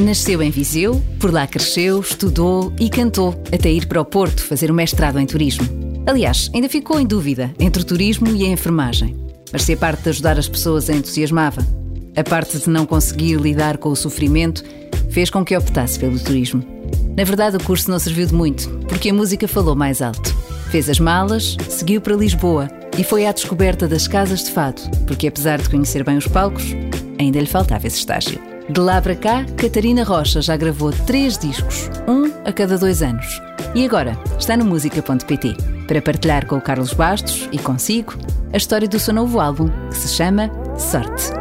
Nasceu em Viseu, por lá cresceu, estudou e cantou, até ir para o Porto fazer o mestrado em turismo. Aliás, ainda ficou em dúvida entre o turismo e a enfermagem. Mas se a parte de ajudar as pessoas a entusiasmava, a parte de não conseguir lidar com o sofrimento fez com que optasse pelo turismo. Na verdade, o curso não serviu de muito, porque a música falou mais alto. Fez as malas, seguiu para Lisboa e foi à descoberta das casas de fado, porque apesar de conhecer bem os palcos, ainda lhe faltava esse estágio. De lá para cá, Catarina Rocha já gravou três discos, um a cada dois anos. E agora está no música.pt para partilhar com o Carlos Bastos e consigo a história do seu novo álbum, que se chama Sorte.